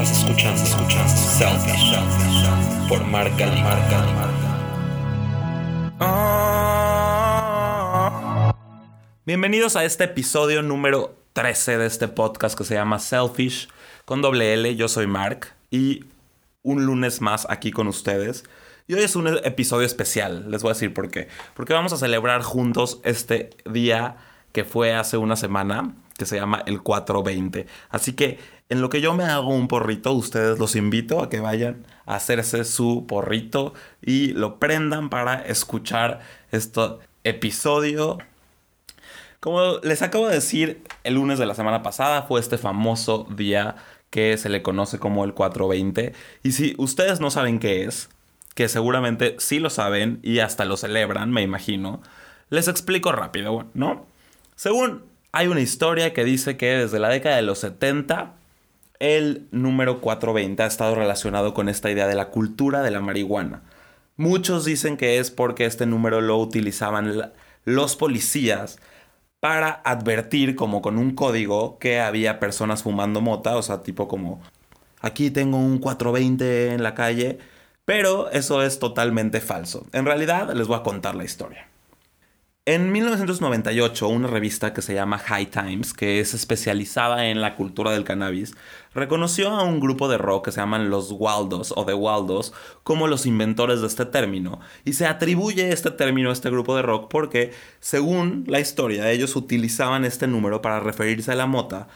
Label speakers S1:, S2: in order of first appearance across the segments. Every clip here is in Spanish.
S1: Estás escuchando, escuchando Selfish por Marca Marca
S2: Bienvenidos a este episodio número 13 de este podcast que se llama Selfish con doble L. Yo soy Mark y un lunes más aquí con ustedes. Y hoy es un episodio especial, les voy a decir por qué. Porque vamos a celebrar juntos este día que fue hace una semana, que se llama el 420. Así que en lo que yo me hago un porrito, ustedes los invito a que vayan a hacerse su porrito y lo prendan para escuchar este episodio. Como les acabo de decir, el lunes de la semana pasada fue este famoso día que se le conoce como el 420. Y si ustedes no saben qué es, que seguramente sí lo saben y hasta lo celebran, me imagino, les explico rápido, ¿no? Según hay una historia que dice que desde la década de los 70 el número 420 ha estado relacionado con esta idea de la cultura de la marihuana. Muchos dicen que es porque este número lo utilizaban los policías para advertir como con un código que había personas fumando mota, o sea, tipo como aquí tengo un 420 en la calle, pero eso es totalmente falso. En realidad les voy a contar la historia. En 1998, una revista que se llama High Times, que es especializada en la cultura del cannabis, reconoció a un grupo de rock que se llaman los Waldos o The Waldos como los inventores de este término. Y se atribuye este término a este grupo de rock porque, según la historia, ellos utilizaban este número para referirse a la mota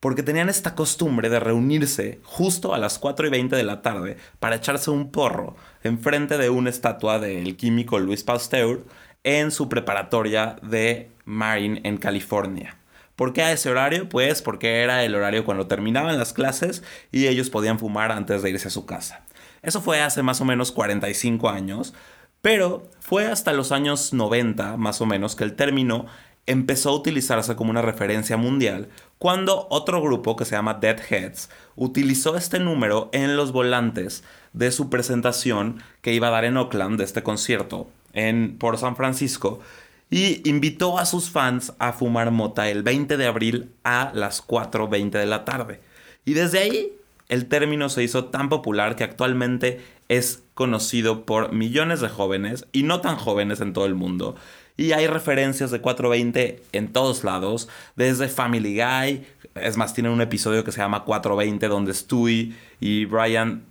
S2: porque tenían esta costumbre de reunirse justo a las 4 y 20 de la tarde para echarse un porro enfrente de una estatua del químico Louis Pasteur en su preparatoria de Marin en California. ¿Por qué a ese horario? Pues porque era el horario cuando terminaban las clases y ellos podían fumar antes de irse a su casa. Eso fue hace más o menos 45 años, pero fue hasta los años 90 más o menos que el término empezó a utilizarse como una referencia mundial cuando otro grupo que se llama Deadheads utilizó este número en los volantes de su presentación que iba a dar en Oakland de este concierto en, por San Francisco y invitó a sus fans a fumar mota el 20 de abril a las 4.20 de la tarde. Y desde ahí el término se hizo tan popular que actualmente es conocido por millones de jóvenes y no tan jóvenes en todo el mundo. Y hay referencias de 420 en todos lados, desde Family Guy, es más, tienen un episodio que se llama 420 donde Stewie y Brian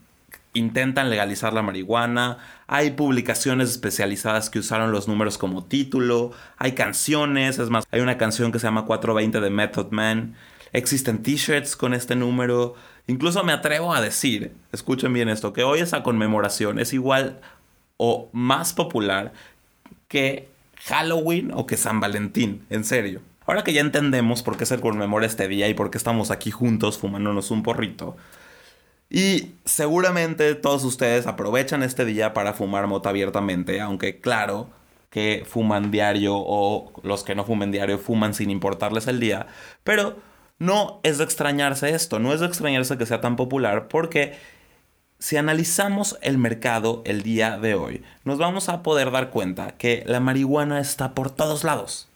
S2: intentan legalizar la marihuana, hay publicaciones especializadas que usaron los números como título, hay canciones, es más, hay una canción que se llama 420 de Method Man, existen t-shirts con este número, incluso me atrevo a decir, escuchen bien esto, que hoy esa conmemoración es igual o más popular que Halloween o que San Valentín, en serio. Ahora que ya entendemos por qué se conmemora este día y por qué estamos aquí juntos fumándonos un porrito, y seguramente todos ustedes aprovechan este día para fumar mota abiertamente, aunque claro que fuman diario o los que no fumen diario fuman sin importarles el día, pero no es de extrañarse esto, no es de extrañarse que sea tan popular porque si analizamos el mercado el día de hoy, nos vamos a poder dar cuenta que la marihuana está por todos lados.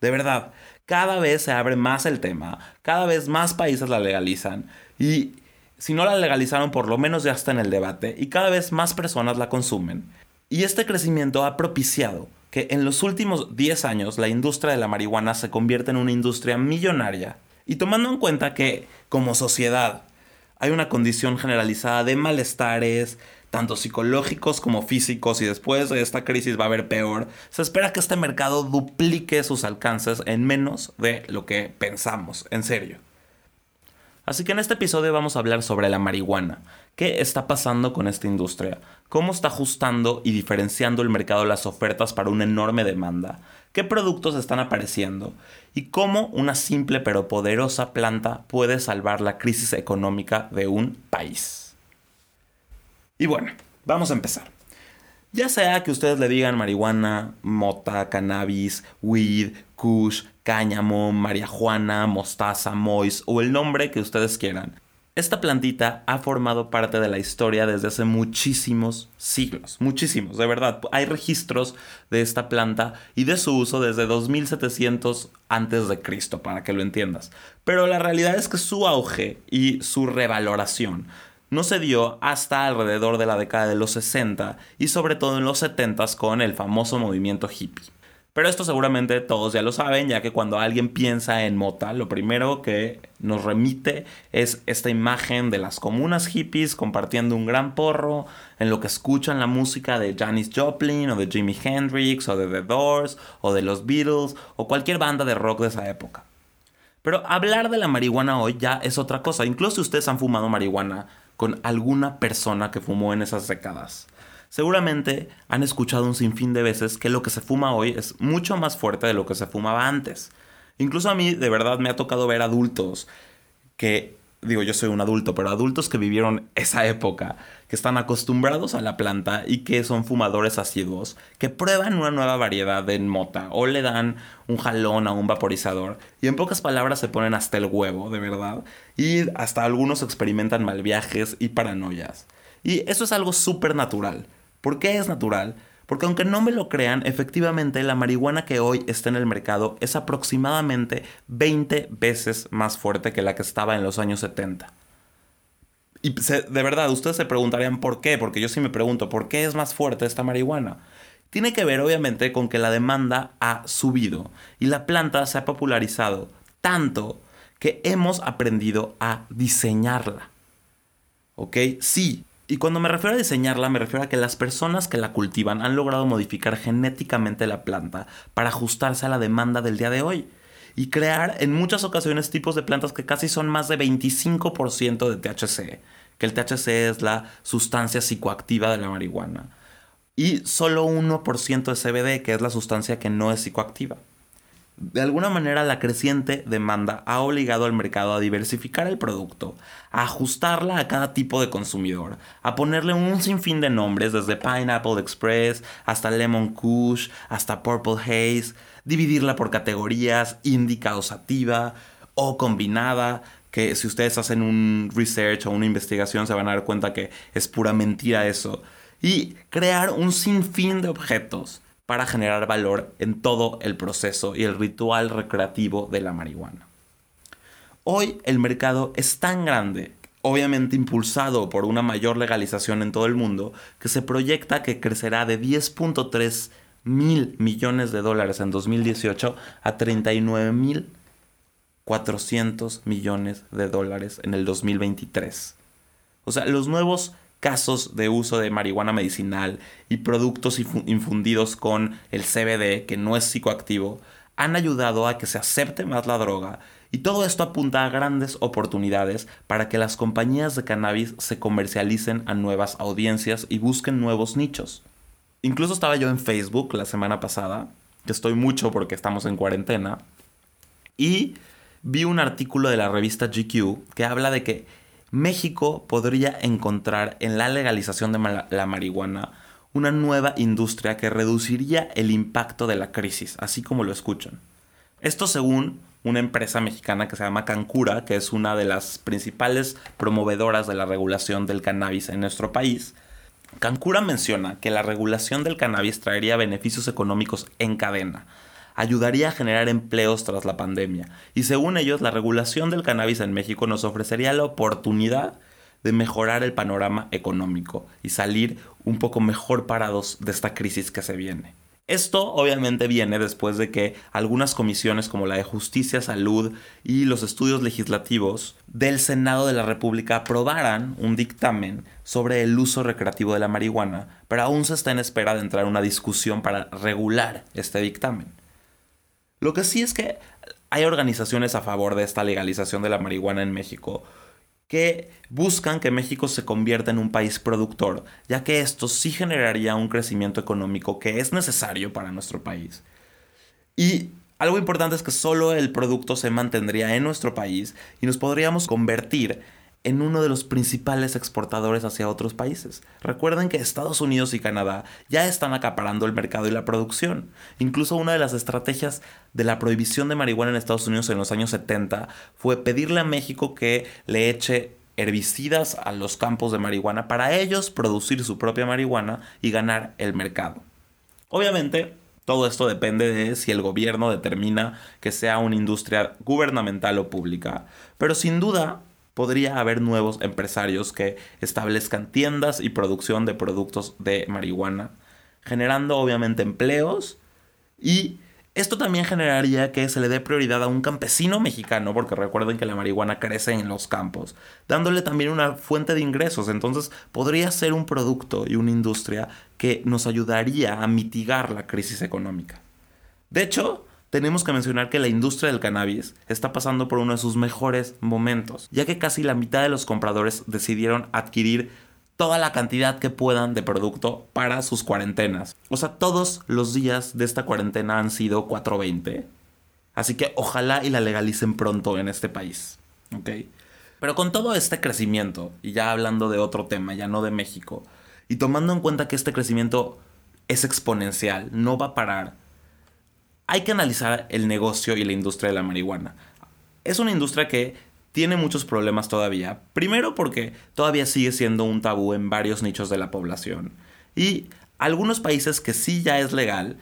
S2: De verdad, cada vez se abre más el tema, cada vez más países la legalizan y si no la legalizaron, por lo menos ya está en el debate y cada vez más personas la consumen. Y este crecimiento ha propiciado que en los últimos 10 años la industria de la marihuana se convierta en una industria millonaria. Y tomando en cuenta que, como sociedad, hay una condición generalizada de malestares, tanto psicológicos como físicos, y después de esta crisis va a haber peor, se espera que este mercado duplique sus alcances en menos de lo que pensamos, en serio. Así que en este episodio vamos a hablar sobre la marihuana. ¿Qué está pasando con esta industria? ¿Cómo está ajustando y diferenciando el mercado las ofertas para una enorme demanda? ¿Qué productos están apareciendo? ¿Y cómo una simple pero poderosa planta puede salvar la crisis económica de un país? Y bueno, vamos a empezar. Ya sea que ustedes le digan marihuana, mota, cannabis, weed, kush, cáñamo, marihuana, mostaza, mois o el nombre que ustedes quieran. Esta plantita ha formado parte de la historia desde hace muchísimos siglos, muchísimos, de verdad. Hay registros de esta planta y de su uso desde 2700 antes de Cristo, para que lo entiendas. Pero la realidad es que su auge y su revaloración no se dio hasta alrededor de la década de los 60 y sobre todo en los 70 con el famoso movimiento hippie. Pero esto seguramente todos ya lo saben, ya que cuando alguien piensa en mota, lo primero que nos remite es esta imagen de las comunas hippies compartiendo un gran porro, en lo que escuchan la música de Janis Joplin o de Jimi Hendrix o de The Doors o de los Beatles o cualquier banda de rock de esa época. Pero hablar de la marihuana hoy ya es otra cosa, incluso si ustedes han fumado marihuana con alguna persona que fumó en esas décadas. Seguramente han escuchado un sinfín de veces que lo que se fuma hoy es mucho más fuerte de lo que se fumaba antes. Incluso a mí de verdad me ha tocado ver adultos que, digo yo soy un adulto, pero adultos que vivieron esa época, que están acostumbrados a la planta y que son fumadores asiduos, que prueban una nueva variedad de mota o le dan un jalón a un vaporizador y en pocas palabras se ponen hasta el huevo, de verdad, y hasta algunos experimentan mal viajes y paranoias. Y eso es algo súper natural. ¿Por qué es natural? Porque aunque no me lo crean, efectivamente la marihuana que hoy está en el mercado es aproximadamente 20 veces más fuerte que la que estaba en los años 70. Y de verdad, ustedes se preguntarían por qué, porque yo sí me pregunto, ¿por qué es más fuerte esta marihuana? Tiene que ver obviamente con que la demanda ha subido y la planta se ha popularizado tanto que hemos aprendido a diseñarla. ¿Ok? Sí, y cuando me refiero a diseñarla, me refiero a que las personas que la cultivan han logrado modificar genéticamente la planta para ajustarse a la demanda del día de hoy y crear en muchas ocasiones tipos de plantas que casi son más de 25% de THC, que el THC es la sustancia psicoactiva de la marihuana, y solo 1% de CBD, que es la sustancia que no es psicoactiva. De alguna manera la creciente demanda ha obligado al mercado a diversificar el producto, a ajustarla a cada tipo de consumidor, a ponerle un sinfín de nombres desde Pineapple Express hasta Lemon Kush, hasta Purple Haze, dividirla por categorías, indica o sativa o combinada, que si ustedes hacen un research o una investigación se van a dar cuenta que es pura mentira eso, y crear un sinfín de objetos para generar valor en todo el proceso y el ritual recreativo de la marihuana. Hoy el mercado es tan grande, obviamente impulsado por una mayor legalización en todo el mundo, que se proyecta que crecerá de 10.3 mil millones de dólares en 2018 a 39 mil 400 millones de dólares en el 2023. O sea, los nuevos casos de uso de marihuana medicinal y productos infundidos con el CBD, que no es psicoactivo, han ayudado a que se acepte más la droga y todo esto apunta a grandes oportunidades para que las compañías de cannabis se comercialicen a nuevas audiencias y busquen nuevos nichos. Incluso estaba yo en Facebook la semana pasada, que estoy mucho porque estamos en cuarentena, y vi un artículo de la revista GQ que habla de que México podría encontrar en la legalización de la marihuana una nueva industria que reduciría el impacto de la crisis, así como lo escuchan. Esto según una empresa mexicana que se llama Cancura, que es una de las principales promovedoras de la regulación del cannabis en nuestro país. Cancura menciona que la regulación del cannabis traería beneficios económicos en cadena, ayudaría a generar empleos tras la pandemia. Y según ellos, la regulación del cannabis en México nos ofrecería la oportunidad de mejorar el panorama económico y salir un poco mejor parados de esta crisis que se viene. Esto obviamente viene después de que algunas comisiones como la de Justicia, Salud y los estudios legislativos del Senado de la República aprobaran un dictamen sobre el uso recreativo de la marihuana, pero aún se está en espera de entrar una discusión para regular este dictamen. Lo que sí es que hay organizaciones a favor de esta legalización de la marihuana en México que buscan que México se convierta en un país productor, ya que esto sí generaría un crecimiento económico que es necesario para nuestro país. Y algo importante es que solo el producto se mantendría en nuestro país y nos podríamos convertir en uno de los principales exportadores hacia otros países. Recuerden que Estados Unidos y Canadá ya están acaparando el mercado y la producción. Incluso una de las estrategias de la prohibición de marihuana en Estados Unidos en los años 70 fue pedirle a México que le eche herbicidas a los campos de marihuana para ellos producir su propia marihuana y ganar el mercado. Obviamente, todo esto depende de si el gobierno determina que sea una industria gubernamental o pública, pero sin duda podría haber nuevos empresarios que establezcan tiendas y producción de productos de marihuana, generando obviamente empleos y esto también generaría que se le dé prioridad a un campesino mexicano, porque recuerden que la marihuana crece en los campos, dándole también una fuente de ingresos. Entonces podría ser un producto y una industria que nos ayudaría a mitigar la crisis económica. De hecho, tenemos que mencionar que la industria del cannabis está pasando por uno de sus mejores momentos, ya que casi la mitad de los compradores decidieron adquirir toda la cantidad que puedan de producto para sus cuarentenas. O sea, todos los días de esta cuarentena han sido 420. Así que ojalá y la legalicen pronto en este país. ¿Ok? Pero con todo este crecimiento, y ya hablando de otro tema, ya no de México, y tomando en cuenta que este crecimiento es exponencial, no va a parar, hay que analizar el negocio y la industria de la marihuana. Es una industria que tiene muchos problemas todavía. Primero porque todavía sigue siendo un tabú en varios nichos de la población. Y algunos países que sí ya es legal,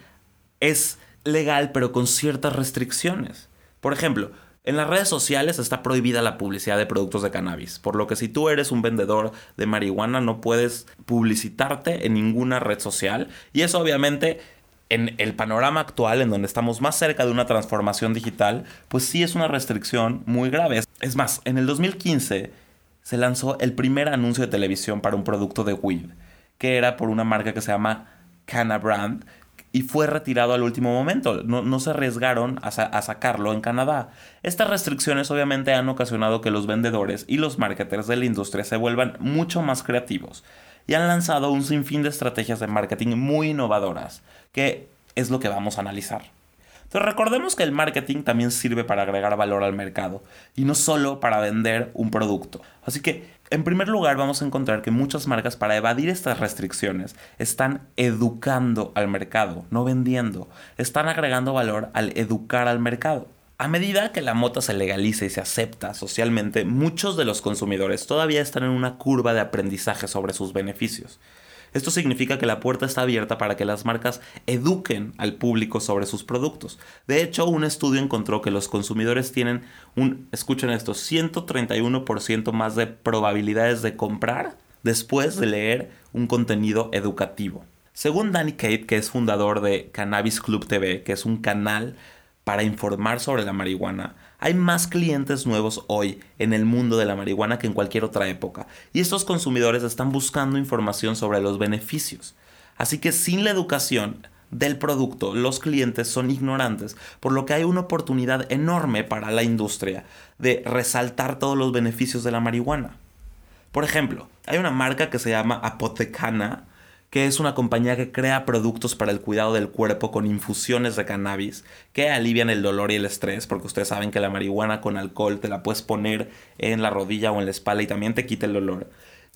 S2: es legal pero con ciertas restricciones. Por ejemplo, en las redes sociales está prohibida la publicidad de productos de cannabis, por lo que si tú eres un vendedor de marihuana no puedes publicitarte en ninguna red social y eso obviamente en el panorama actual, en donde estamos más cerca de una transformación digital, pues sí es una restricción muy grave. Es más, en el 2015 se lanzó el primer anuncio de televisión para un producto de weed, que era por una marca que se llama Canna Brand, y fue retirado al último momento. No, se arriesgaron a, a, sacarlo en Canadá. Estas restricciones obviamente han ocasionado que los vendedores y los marketers de la industria se vuelvan mucho más creativos y han lanzado un sinfín de estrategias de marketing muy innovadoras, que es lo que vamos a analizar. Entonces recordemos que el marketing también sirve para agregar valor al mercado y no solo para vender un producto. Así que, en primer lugar, vamos a encontrar que muchas marcas para evadir estas restricciones están educando al mercado, no vendiendo. Están agregando valor al educar al mercado. A medida que la mota se legaliza y se acepta socialmente, muchos de los consumidores todavía están en una curva de aprendizaje sobre sus beneficios. Esto significa que la puerta está abierta para que las marcas eduquen al público sobre sus productos. De hecho, un estudio encontró que los consumidores tienen un, escuchen esto, 131% más de probabilidades de comprar después de leer un contenido educativo. Según Danny Kate, que es fundador de Cannabis Club TV, que es un canal para informar sobre la marihuana. Hay más clientes nuevos hoy en el mundo de la marihuana que en cualquier otra época, y estos consumidores están buscando información sobre los beneficios. Así que sin la educación del producto, los clientes son ignorantes, por lo que hay una oportunidad enorme para la industria de resaltar todos los beneficios de la marihuana. Por ejemplo, hay una marca que se llama Apotecana, que es una compañía que crea productos para el cuidado del cuerpo con infusiones de cannabis que alivian el dolor y el estrés, porque ustedes saben que la marihuana con alcohol te la puedes poner en la rodilla o en la espalda y también te quita el dolor.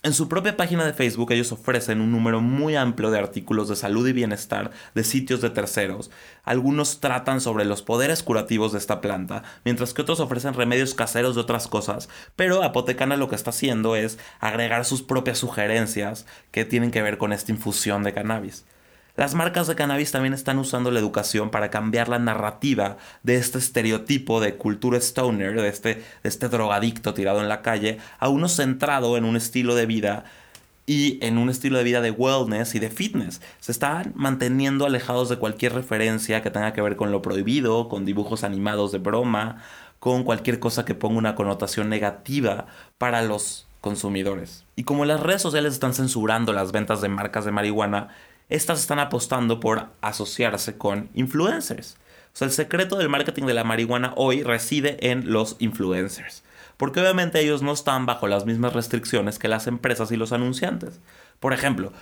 S2: En su propia página de Facebook ellos ofrecen un número muy amplio de artículos de salud y bienestar de sitios de terceros. Algunos tratan sobre los poderes curativos de esta planta, mientras que otros ofrecen remedios caseros de otras cosas. Pero Apotecana lo que está haciendo es agregar sus propias sugerencias que tienen que ver con esta infusión de cannabis. Las marcas de cannabis también están usando la educación para cambiar la narrativa de este estereotipo de cultura stoner, de este, de este drogadicto tirado en la calle, a uno centrado en un estilo de vida y en un estilo de vida de wellness y de fitness. Se están manteniendo alejados de cualquier referencia que tenga que ver con lo prohibido, con dibujos animados de broma, con cualquier cosa que ponga una connotación negativa para los consumidores. Y como las redes sociales están censurando las ventas de marcas de marihuana, estas están apostando por asociarse con influencers. O sea, el secreto del marketing de la marihuana hoy reside en los influencers. Porque obviamente ellos no están bajo las mismas restricciones que las empresas y los anunciantes. Por ejemplo,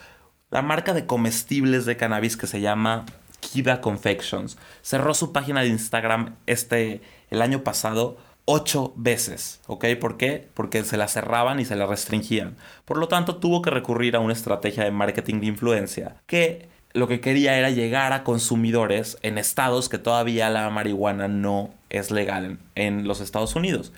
S2: la marca de comestibles de cannabis que se llama Kida Confections cerró su página de Instagram este el año pasado ocho veces, ¿ok? ¿Por qué? Porque se la cerraban y se la restringían. Por lo tanto, tuvo que recurrir a una estrategia de marketing de influencia que lo que quería era llegar a consumidores en estados que todavía la marihuana no es legal en, los Estados Unidos.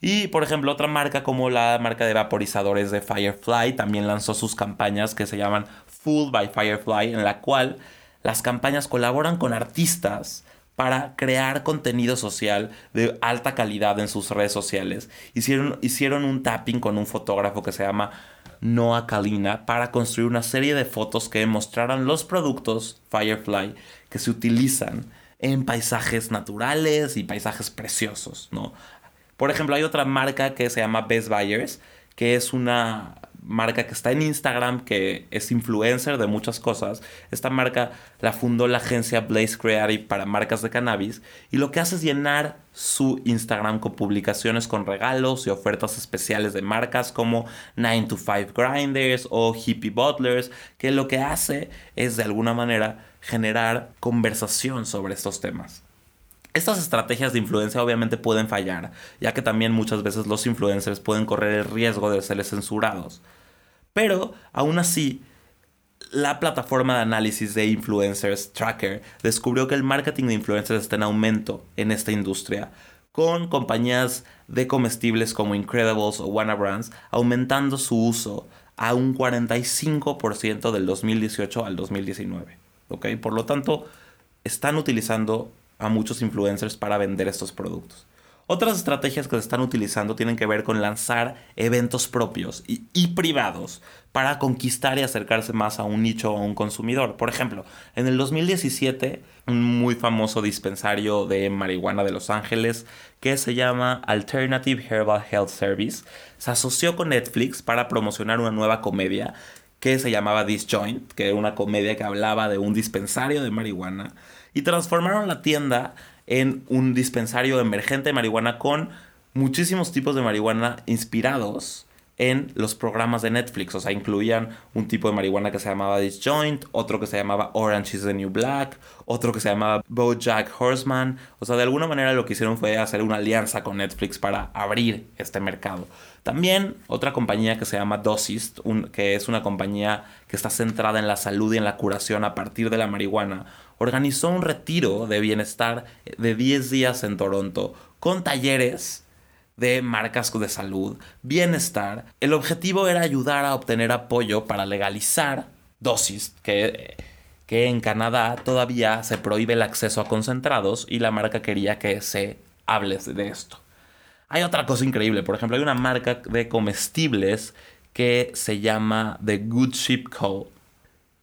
S2: Y por ejemplo, otra marca como la marca de vaporizadores de Firefly también lanzó sus campañas que se llaman Full by Firefly, en la cual las campañas colaboran con artistas para crear contenido social de alta calidad en sus redes sociales. Hicieron, hicieron un tapping con un fotógrafo que se llama Noah Kalina para construir una serie de fotos que mostraran los productos Firefly que se utilizan en paisajes naturales y paisajes preciosos, ¿no? Por ejemplo, hay otra marca que se llama Best Buyers, que es una marca que está en Instagram, que es influencer de muchas cosas. Esta marca la fundó la agencia Blaze Creative para marcas de cannabis y lo que hace es llenar su Instagram con publicaciones con regalos y ofertas especiales de marcas como 9 to 5 Grinders o Hippie Butlers, que lo que hace es de alguna manera generar conversación sobre estos temas. Estas estrategias de influencia obviamente pueden fallar, ya que también muchas veces los influencers pueden correr el riesgo de ser censurados. Pero, aún así, la plataforma de análisis de influencers Tracker descubrió que el marketing de influencers está en aumento en esta industria, con compañías de comestibles como Incredibles o Wanna Brands aumentando su uso a un 45% del 2018 al 2019. Por lo tanto, están utilizando a muchos influencers para vender estos productos. Otras estrategias que se están utilizando tienen que ver con lanzar eventos propios y, privados para conquistar y acercarse más a un nicho o a un consumidor. Por ejemplo, en el 2017, un muy famoso dispensario de marihuana de Los Ángeles que se llama Alternative Herbal Health Service se asoció con Netflix para promocionar una nueva comedia que se llamaba Disjoint, que era una comedia que hablaba de un dispensario de marihuana, y transformaron la tienda en un dispensario emergente de marihuana con muchísimos tipos de marihuana inspirados en los programas de Netflix. O sea, incluían un tipo de marihuana que se llamaba Disjoint, otro que se llamaba Orange is the New Black, otro que se llamaba Bojack Horseman. O sea, de alguna manera lo que hicieron fue hacer una alianza con Netflix para abrir este mercado. También otra compañía que se llama Dosist, que es una compañía que está centrada en la salud y en la curación a partir de la marihuana, organizó un retiro de bienestar de 10 días en Toronto con talleres de marcas de salud, bienestar. El objetivo era ayudar a obtener apoyo para legalizar dosis, que, que en Canadá todavía se prohíbe el acceso a concentrados y la marca quería que se hable de esto. Hay otra cosa increíble, por ejemplo, hay una marca de comestibles que se llama The Good Ship Co.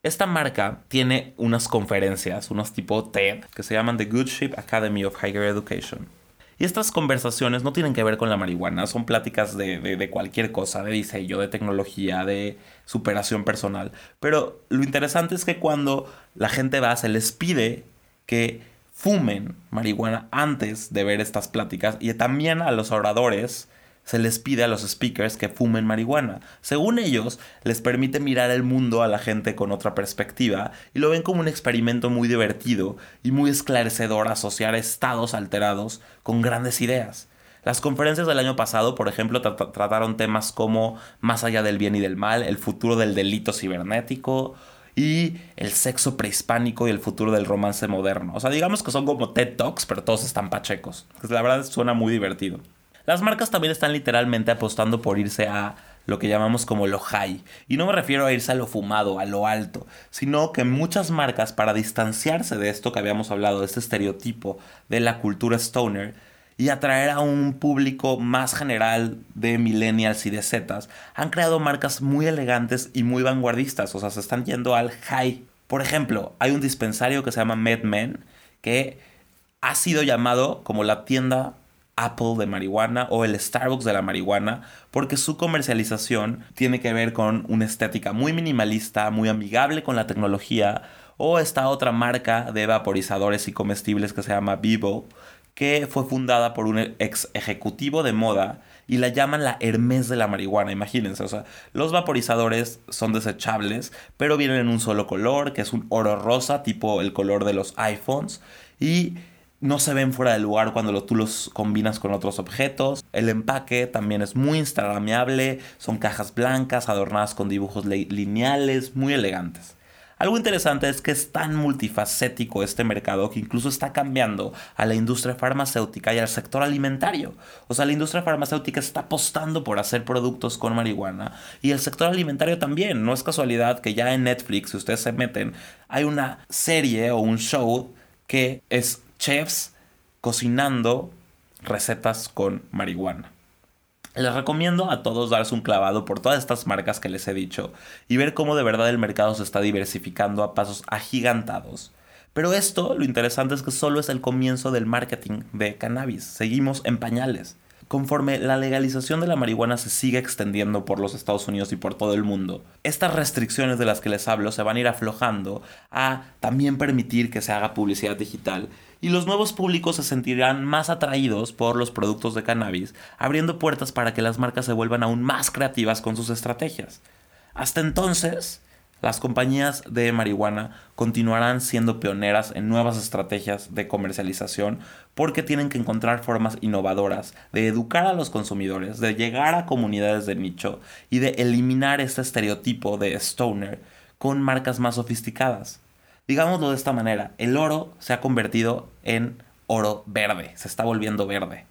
S2: Esta marca tiene unas conferencias, unos tipo TED, que se llaman The Good Ship Academy of Higher Education. Y estas conversaciones no tienen que ver con la marihuana, son pláticas de, cualquier cosa, de diseño, de tecnología, de superación personal. Pero lo interesante es que cuando la gente va, se les pide que fumen marihuana antes de ver estas pláticas y también a los oradores se les pide a los speakers que fumen marihuana. Según ellos, les permite mirar el mundo a la gente con otra perspectiva y lo ven como un experimento muy divertido y muy esclarecedor asociar estados alterados con grandes ideas. Las conferencias del año pasado, por ejemplo, trataron temas como más allá del bien y del mal, el futuro del delito cibernético, y el sexo prehispánico y el futuro del romance moderno. O sea, digamos que son como TED Talks, pero todos están pachecos. Pues la verdad suena muy divertido. Las marcas también están literalmente apostando por irse a lo que llamamos como lo high. Y no me refiero a irse a lo fumado, a lo alto, sino que muchas marcas para distanciarse de esto que habíamos hablado, de este estereotipo de la cultura stoner, y atraer a un público más general de millennials y de zetas, han creado marcas muy elegantes y muy vanguardistas, o sea, se están yendo al high. Por ejemplo, hay un dispensario que se llama MedMen, que ha sido llamado como la tienda Apple de marihuana o el Starbucks de la marihuana, porque su comercialización tiene que ver con una estética muy minimalista, muy amigable con la tecnología, o esta otra marca de vaporizadores y comestibles que se llama Vivo, que fue fundada por un ex ejecutivo de moda y la llaman la Hermes de la marihuana, imagínense, o sea, los vaporizadores son desechables, pero vienen en un solo color, que es un oro rosa, tipo el color de los iPhones, y no se ven fuera de lugar cuando tú los combinas con otros objetos. El empaque también es muy instagrameable, son cajas blancas adornadas con dibujos lineales, muy elegantes. Algo interesante es que es tan multifacético este mercado que incluso está cambiando a la industria farmacéutica y al sector alimentario. O sea, la industria farmacéutica está apostando por hacer productos con marihuana y el sector alimentario también. No es casualidad que ya en Netflix, si ustedes se meten, hay una serie o un show que es chefs cocinando recetas con marihuana. Les recomiendo a todos darse un clavado por todas estas marcas que les he dicho y ver cómo de verdad el mercado se está diversificando a pasos agigantados. Pero esto, lo interesante es que solo es el comienzo del marketing de cannabis. Seguimos en pañales. Conforme la legalización de la marihuana se sigue extendiendo por los Estados Unidos y por todo el mundo, estas restricciones de las que les hablo se van a ir aflojando a también permitir que se haga publicidad digital y los nuevos públicos se sentirán más atraídos por los productos de cannabis, abriendo puertas para que las marcas se vuelvan aún más creativas con sus estrategias. Hasta entonces, las compañías de marihuana continuarán siendo pioneras en nuevas estrategias de comercialización porque tienen que encontrar formas innovadoras de educar a los consumidores, de llegar a comunidades de nicho y de eliminar este estereotipo de stoner con marcas más sofisticadas. Digámoslo de esta manera, el oro se ha convertido en oro verde, se está volviendo verde.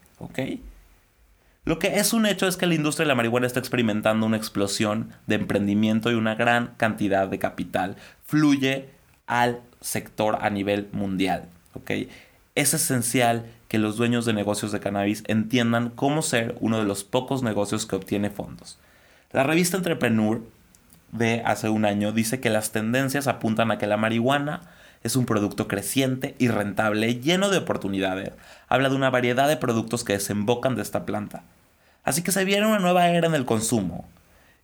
S2: Lo que es un hecho es que la industria de la marihuana está experimentando una explosión de emprendimiento y una gran cantidad de capital fluye al sector a nivel mundial. Es esencial que los dueños de negocios de cannabis entiendan cómo ser uno de los pocos negocios que obtiene fondos. La revista Entrepreneur de hace un año dice que las tendencias apuntan a que la marihuana es un producto creciente y rentable, lleno de oportunidades. Habla de una variedad de productos que desembocan de esta planta. Así que se viene una nueva era en el consumo.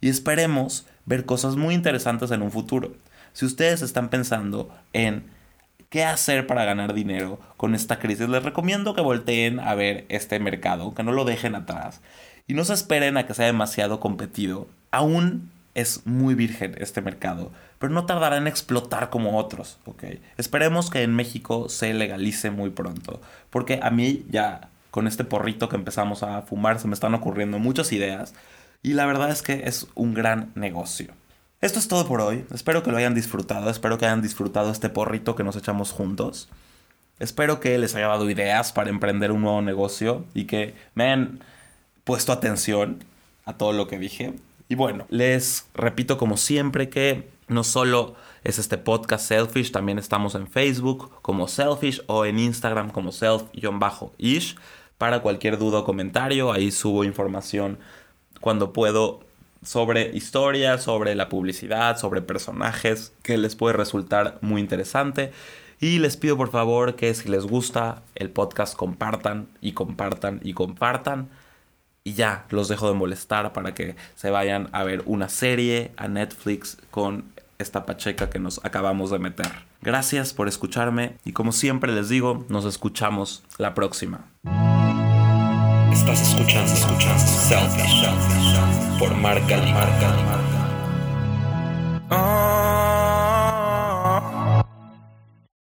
S2: Y esperemos ver cosas muy interesantes en un futuro. Si ustedes están pensando en qué hacer para ganar dinero con esta crisis, les recomiendo que volteen a ver este mercado, que no lo dejen atrás. Y no se esperen a que sea demasiado competido. Aún es muy virgen este mercado, pero no tardará en explotar como otros, ¿ok? Esperemos que en México se legalice muy pronto, porque a mí ya con este porrito que empezamos a fumar se me están ocurriendo muchas ideas y la verdad es que es un gran negocio. Esto es todo por hoy, espero que lo hayan disfrutado, espero que hayan disfrutado este porrito que nos echamos juntos. Espero que les haya dado ideas para emprender un nuevo negocio y que me hayan puesto atención a todo lo que dije. Y bueno, les repito como siempre que no solo es este podcast Selfish, también estamos en Facebook como Selfish o en Instagram como self-ish. Para cualquier duda o comentario, ahí subo información cuando puedo sobre historias, sobre la publicidad, sobre personajes que les puede resultar muy interesante. Y les pido por favor que si les gusta el podcast compartan y compartan y compartan y ya los dejo de molestar para que se vayan a ver una serie a Netflix con esta pacheca que nos acabamos de meter. Gracias por escucharme y como siempre les digo, nos escuchamos la próxima.
S1: Estás escuchando, por Marca Marca.